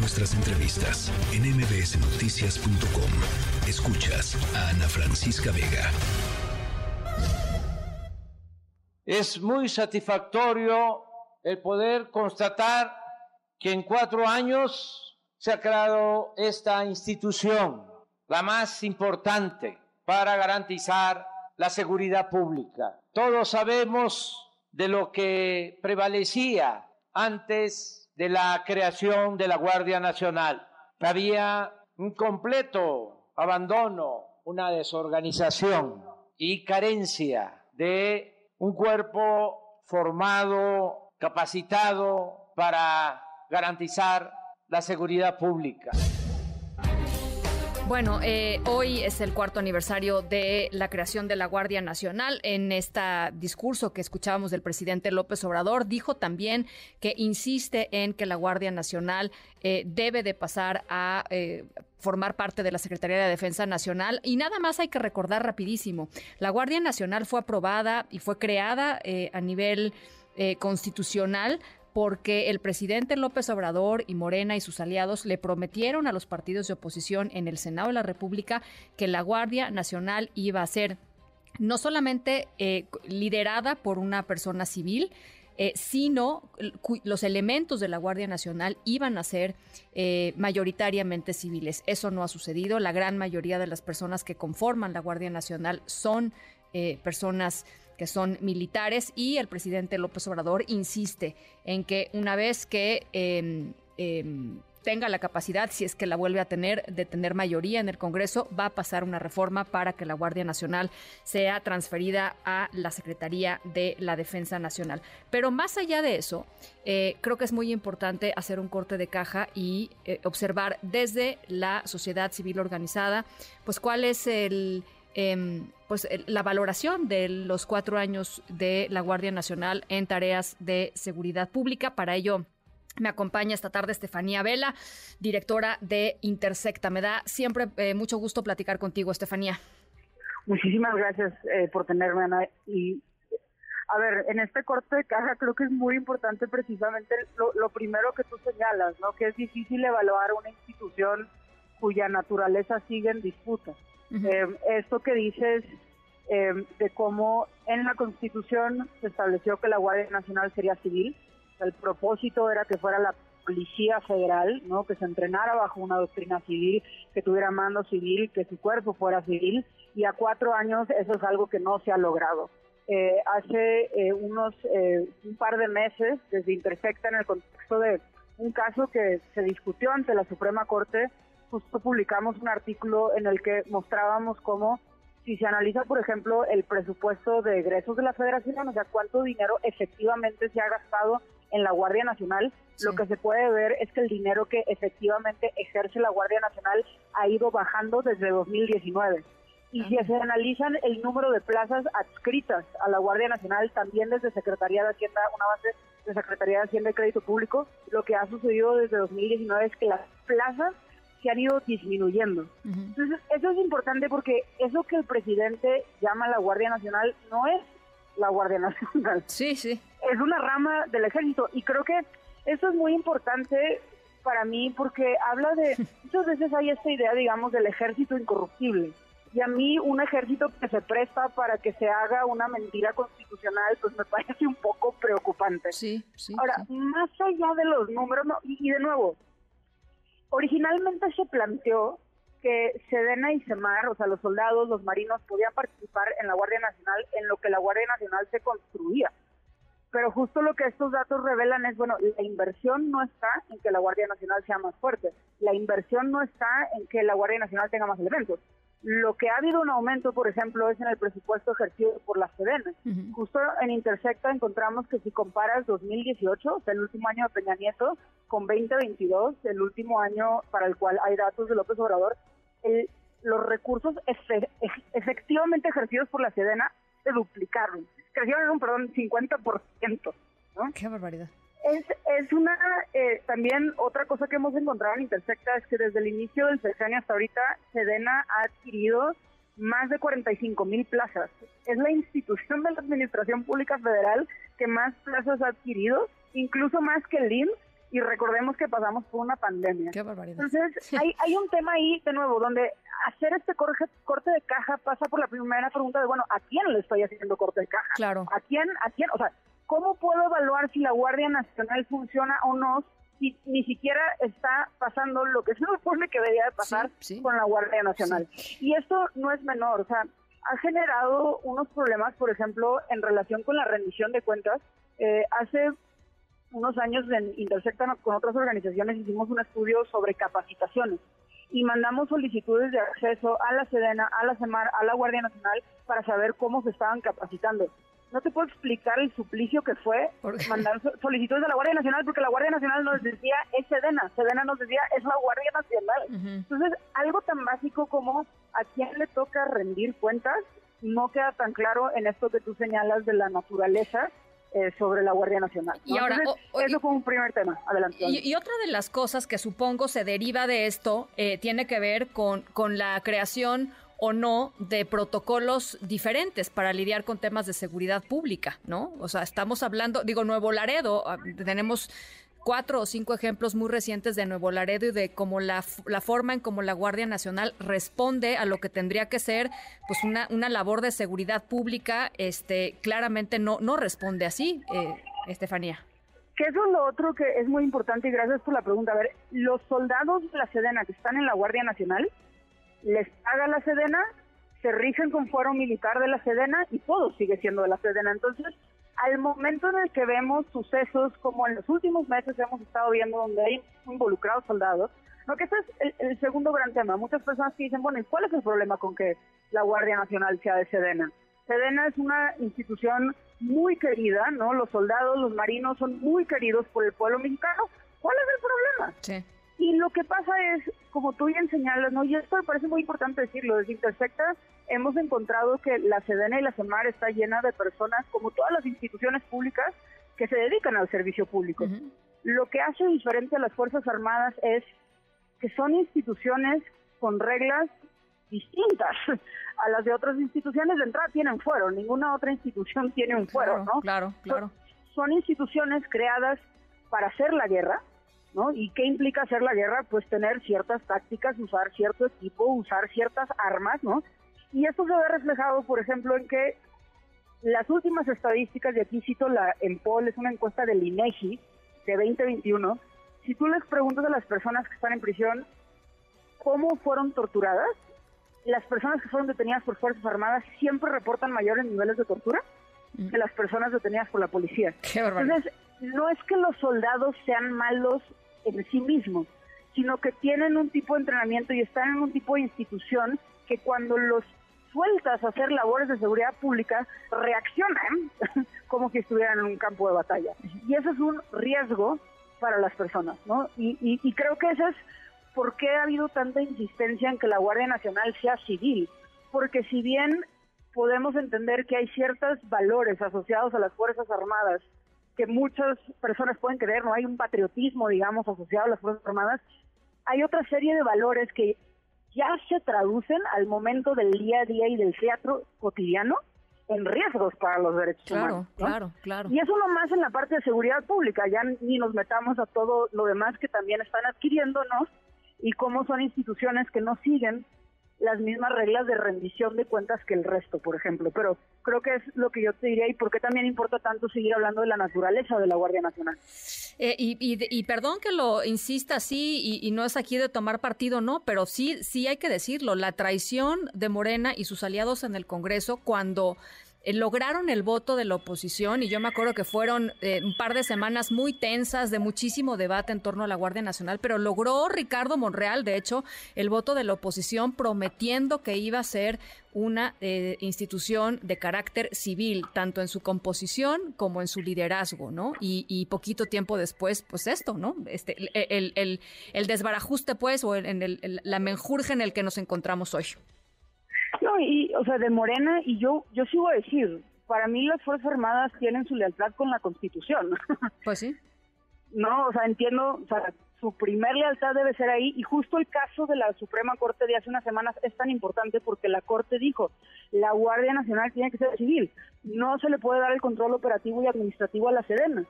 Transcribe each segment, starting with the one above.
nuestras entrevistas en mbsnoticias.com. Escuchas a Ana Francisca Vega. Es muy satisfactorio el poder constatar que en cuatro años se ha creado esta institución, la más importante para garantizar la seguridad pública. Todos sabemos de lo que prevalecía antes de la creación de la Guardia Nacional. Había un completo abandono, una desorganización y carencia de un cuerpo formado, capacitado para garantizar la seguridad pública. Bueno, eh, hoy es el cuarto aniversario de la creación de la Guardia Nacional. En este discurso que escuchábamos del presidente López Obrador, dijo también que insiste en que la Guardia Nacional eh, debe de pasar a eh, formar parte de la Secretaría de Defensa Nacional. Y nada más hay que recordar rapidísimo, la Guardia Nacional fue aprobada y fue creada a nivel constitucional porque el presidente López Obrador y Morena y sus aliados le prometieron a los partidos de oposición en el Senado de la República que la Guardia Nacional iba a ser no solamente eh, liderada por una persona civil, eh, sino los elementos de la Guardia Nacional iban a ser eh, mayoritariamente civiles. Eso no ha sucedido. La gran mayoría de las personas que conforman la Guardia Nacional son personas que son militares y el presidente López Obrador insiste en que una vez que em, em, tenga la capacidad, si es que la vuelve a tener, de tener mayoría en el Congreso, va a pasar una reforma para que la Guardia Nacional sea transferida a la Secretaría de la Defensa Nacional. Pero más allá de eso, eh, creo que es muy importante hacer un corte de caja y eh, observar desde la sociedad civil organizada, pues cuál es el Em, pues la valoración de los cuatro años de la Guardia Nacional en tareas de seguridad pública. Para ello me acompaña esta tarde Estefanía Vela, directora de Intersecta. Me da siempre eh, mucho gusto platicar contigo, Estefanía. Muchísimas gracias eh, por tenerme. Y a ver, en este corte de caja creo que es muy importante precisamente lo, lo primero que tú señalas, ¿no? Que es difícil evaluar una institución cuya naturaleza sigue en disputa. Eh, esto que dices eh, de cómo en la Constitución se estableció que la Guardia Nacional sería civil, el propósito era que fuera la policía federal, ¿no? que se entrenara bajo una doctrina civil, que tuviera mando civil, que su cuerpo fuera civil, y a cuatro años eso es algo que no se ha logrado. Eh, hace unos un par de meses, desde Intersecta, en el contexto de un caso que se discutió ante la Suprema Corte, justo publicamos un artículo en el que mostrábamos cómo si se analiza, por ejemplo, el presupuesto de egresos de la federación, o sea, cuánto dinero efectivamente se ha gastado en la Guardia Nacional, lo que se puede ver es que el dinero que efectivamente ejerce la Guardia Nacional ha ido bajando desde 2019. Y si se analizan el número de plazas adscritas a la Guardia Nacional, también desde Secretaría de Hacienda, una base de Secretaría de Hacienda y Crédito Público, lo que ha sucedido desde 2019 es que las plazas se han ido disminuyendo. Entonces, eso es importante porque eso que el presidente llama la Guardia Nacional no es la Guardia Nacional. Sí, sí. Es una rama del ejército y creo que eso es muy importante para mí porque habla de, muchas veces hay esta idea, digamos, del ejército incorruptible. Y a mí un ejército que se presta para que se haga una mentira constitucional, pues me parece un poco preocupante. Sí, sí. Ahora, más allá de los números, y de nuevo, Originalmente se planteó que Sedena y Semar, o sea, los soldados, los marinos, podían participar en la Guardia Nacional en lo que la Guardia Nacional se construía. Pero justo lo que estos datos revelan es, bueno, la inversión no está en que la Guardia Nacional sea más fuerte, la inversión no está en que la Guardia Nacional tenga más elementos. Lo que ha habido un aumento, por ejemplo, es en el presupuesto ejercido por la Sedena. Justo en Intersecta encontramos que si comparas 2018, o sea, el último año de Peña Nieto, con 2022, el último año para el cual hay datos de López Obrador, los recursos efectivamente ejercidos por la Sedena se duplicaron. Crecieron, perdón, 50%. ¿no? Qué barbaridad. Es, es una, eh, también otra cosa que hemos encontrado en Intersecta es que desde el inicio del sexenio hasta ahorita, Sedena ha adquirido más de 45 mil plazas. Es la institución de la Administración Pública Federal que más plazas ha adquirido, incluso más que el IMSS y recordemos que pasamos por una pandemia. Qué barbaridad. Entonces, hay, hay un tema ahí, de nuevo, donde hacer este corte, corte de caja pasa por la primera pregunta de, bueno, ¿a quién le estoy haciendo corte de caja? Claro. ¿A quién? ¿A quién? O sea, ¿cómo puedo evaluar si la Guardia Nacional funciona o no si ni siquiera está pasando lo que se supone que debería de pasar con la Guardia Nacional? Y esto no es menor, o sea, ha generado unos problemas, por ejemplo, en relación con la rendición de cuentas. Eh, hace unos años en Intersecta con otras organizaciones hicimos un estudio sobre capacitaciones y mandamos solicitudes de acceso a la Sedena, a la CEMAR, a la Guardia Nacional para saber cómo se estaban capacitando. No te puedo explicar el suplicio que fue mandar solicitudes a la Guardia Nacional porque la Guardia Nacional nos decía es Sedena, Sedena nos decía es la Guardia Nacional. Entonces, algo tan básico como a quién le toca rendir cuentas no queda tan claro en esto que tú señalas de la naturaleza eh, sobre la Guardia Nacional. Y ahora, eso fue un primer tema. Adelante. Y, otra de las cosas que supongo se deriva de esto eh, tiene que ver con, con la creación o no de protocolos diferentes para lidiar con temas de seguridad pública, ¿no? O sea, estamos hablando, digo, Nuevo Laredo, ah, tenemos cuatro o cinco ejemplos muy recientes de Nuevo Laredo y de cómo la, la forma en cómo la Guardia Nacional responde a lo que tendría que ser pues una, una labor de seguridad pública, este claramente no, no responde así, eh, Estefanía. Que eso es lo otro que es muy importante y gracias por la pregunta. A ver, los soldados de la Sedena que están en la Guardia Nacional, les paga la Sedena, se rigen con fuero militar de la Sedena y todo sigue siendo de la Sedena. Entonces, al momento en el que vemos sucesos como en los últimos meses hemos estado viendo donde hay involucrados soldados, lo que ese es el, segundo gran tema. Muchas personas que dicen, bueno, ¿y cuál es el problema con que la Guardia Nacional sea de Sedena? Sedena es una institución muy querida, ¿no? Los soldados, los marinos son muy queridos por el pueblo mexicano. ¿Cuál es el problema? Sí. Y lo que pasa es, como tú bien señalas, ¿no? y esto me parece muy importante decirlo, desde Intersecta hemos encontrado que la Sedena y la CEMAR está llena de personas, como todas las instituciones públicas, que se dedican al servicio público. Lo que hace diferente a las Fuerzas Armadas es que son instituciones con reglas distintas a las de otras instituciones. De entrada tienen fuero, ninguna otra institución tiene un fuero, ¿no? Claro, claro. son instituciones creadas para hacer la guerra, ¿no? ¿Y qué implica hacer la guerra? Pues tener ciertas tácticas, usar cierto equipo, usar ciertas armas, ¿no? Y esto se ve reflejado, por ejemplo, en que las últimas estadísticas, y aquí cito la EMPOL, es una encuesta del INEGI de 2021, si tú les preguntas a las personas que están en prisión cómo fueron torturadas, las personas que fueron detenidas por Fuerzas Armadas siempre reportan mayores niveles de tortura que las personas detenidas por la policía. Entonces, no es que los soldados sean malos en sí mismos, sino que tienen un tipo de entrenamiento y están en un tipo de institución que cuando los sueltas a hacer labores de seguridad pública, reaccionan como si estuvieran en un campo de batalla. Y eso es un riesgo para las personas, ¿no? Y, y creo que ese es por qué ha habido tanta insistencia en que la Guardia Nacional sea civil. Porque si bien podemos entender que hay ciertos valores asociados a las Fuerzas Armadas que muchas personas pueden creer, no hay un patriotismo, digamos, asociado a las Fuerzas Armadas, hay otra serie de valores que ya se traducen al momento del día a día y del teatro cotidiano en riesgos para los derechos humanos. Claro, claro. Y eso más en la parte de seguridad pública, ya ni nos metamos a todo lo demás que también están adquiriéndonos y cómo son instituciones que no siguen las mismas reglas de rendición de cuentas que el resto, por ejemplo. Pero creo que es lo que yo te diría y por qué también importa tanto seguir hablando de la naturaleza de la Guardia Nacional. Eh, y, y, perdón que lo insista así y, y, no es aquí de tomar partido, no, pero sí, sí hay que decirlo, la traición de Morena y sus aliados en el Congreso cuando eh, lograron el voto de la oposición y yo me acuerdo que fueron eh, un par de semanas muy tensas de muchísimo debate en torno a la Guardia Nacional, pero logró Ricardo Monreal, de hecho, el voto de la oposición prometiendo que iba a ser una eh, institución de carácter civil, tanto en su composición como en su liderazgo, ¿no? Y, poquito tiempo después, pues esto, ¿no? Este, el, el, el desbarajuste, pues, o en el, la menjurje en el que nos encontramos hoy. No, y, o sea, de Morena, y yo, yo sigo a decir, para mí las Fuerzas Armadas tienen su lealtad con la Constitución. Pues sí. No, o sea, entiendo, o sea, su primer lealtad debe ser ahí, y justo el caso de la Suprema Corte de hace unas semanas es tan importante porque la Corte dijo, la Guardia Nacional tiene que ser civil, no se le puede dar el control operativo y administrativo a la Sedena.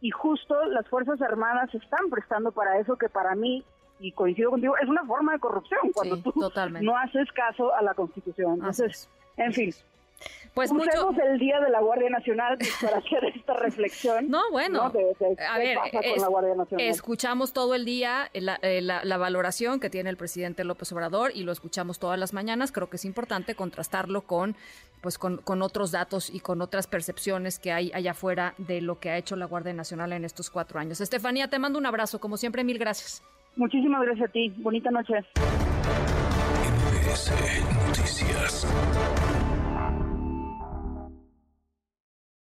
y justo las Fuerzas Armadas se están prestando para eso que para mí y coincido contigo, es una forma de corrupción cuando tú no haces caso a la Constitución. Entonces, en fin. Pues Usemos el Día de la Guardia Nacional pues, para hacer esta reflexión. No, bueno, a ver, escuchamos todo el día eh, la, la, valoración que tiene el presidente López Obrador y lo escuchamos todas las mañanas. Creo que es importante contrastarlo con, pues, con, con otros datos y con otras percepciones que hay allá afuera de lo que ha hecho la Guardia Nacional en estos cuatro años. Estefanía, te mando un abrazo. Como siempre, mil gracias. Muchísimas gracias a ti. Bonita noche.